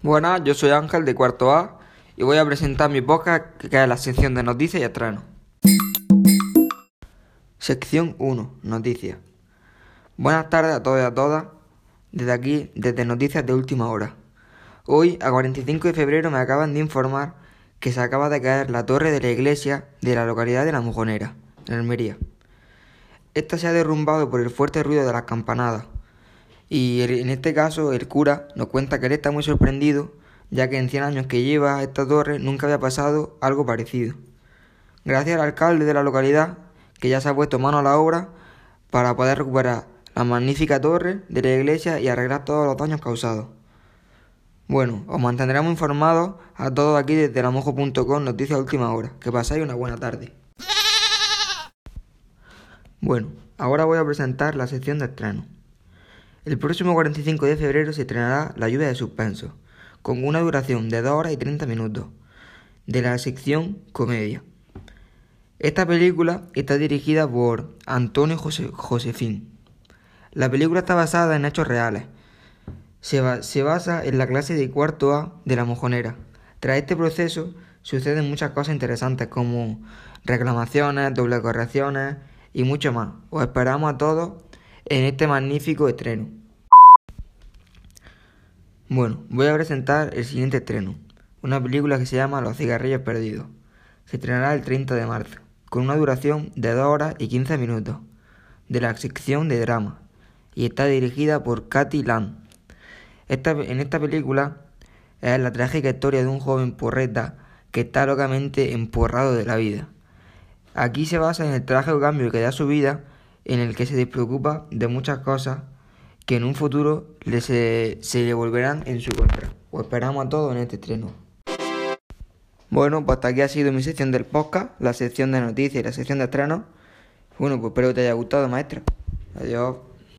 Buenas, yo soy Ángel de cuarto A y voy a presentar mi podcast que es la sección de noticias y estrenos. Sección 1, noticias. Buenas tardes a todos y a todas, desde aquí, desde Noticias de Última Hora. Hoy, a 45 de febrero, me acaban de informar que se acaba de caer la torre de la iglesia de la localidad de La Mojonera, en Almería. Esta se ha derrumbado por el fuerte ruido de las campanadas y en este caso el cura nos cuenta que él está muy sorprendido, ya que en 100 años que lleva esta torre nunca había pasado algo parecido. Gracias al alcalde de la localidad, que ya se ha puesto mano a la obra para poder recuperar la magnífica torre de la iglesia y arreglar todos los daños causados. Bueno, os mantendremos informados a todos aquí desde lamojo.com Noticias Última Hora. Que pasáis una buena tarde. Bueno, ahora voy a presentar la sección de estreno. El próximo 45 de febrero se estrenará La lluvia de suspenso, con una duración de 2 horas y 30 minutos, de la sección Comedia. Esta película está dirigida por Antonio Josefín. La película está basada en hechos reales. Se, se basa en la clase de cuarto A de la mojonera. Tras este proceso suceden muchas cosas interesantes como reclamaciones, doble correcciones y mucho más. Os esperamos a todos en este magnífico estreno. Bueno, voy a presentar el siguiente estreno, una película que se llama Los cigarrillos perdidos. Se estrenará el 30 de marzo, con una duración de 2 horas y 15 minutos, de la sección de drama, y está dirigida por Katy Lam. en esta película es la trágica historia de un joven porreta que está locamente emporrado de la vida. Aquí se basa en el trágico cambio que da su vida, en el que se despreocupa de muchas cosas que en un futuro le se, se le volverán en su contra. Os esperamos a todos en este estreno. Bueno, pues hasta aquí ha sido mi sección del podcast, la sección de noticias y la sección de estrenos. Bueno, pues espero que te haya gustado, maestra. Adiós.